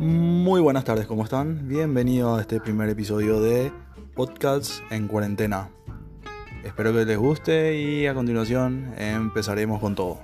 Muy buenas tardes, ¿cómo están? Bienvenidos a este primer episodio de Podcasts en cuarentena. Espero que les guste y a continuación empezaremos con todo.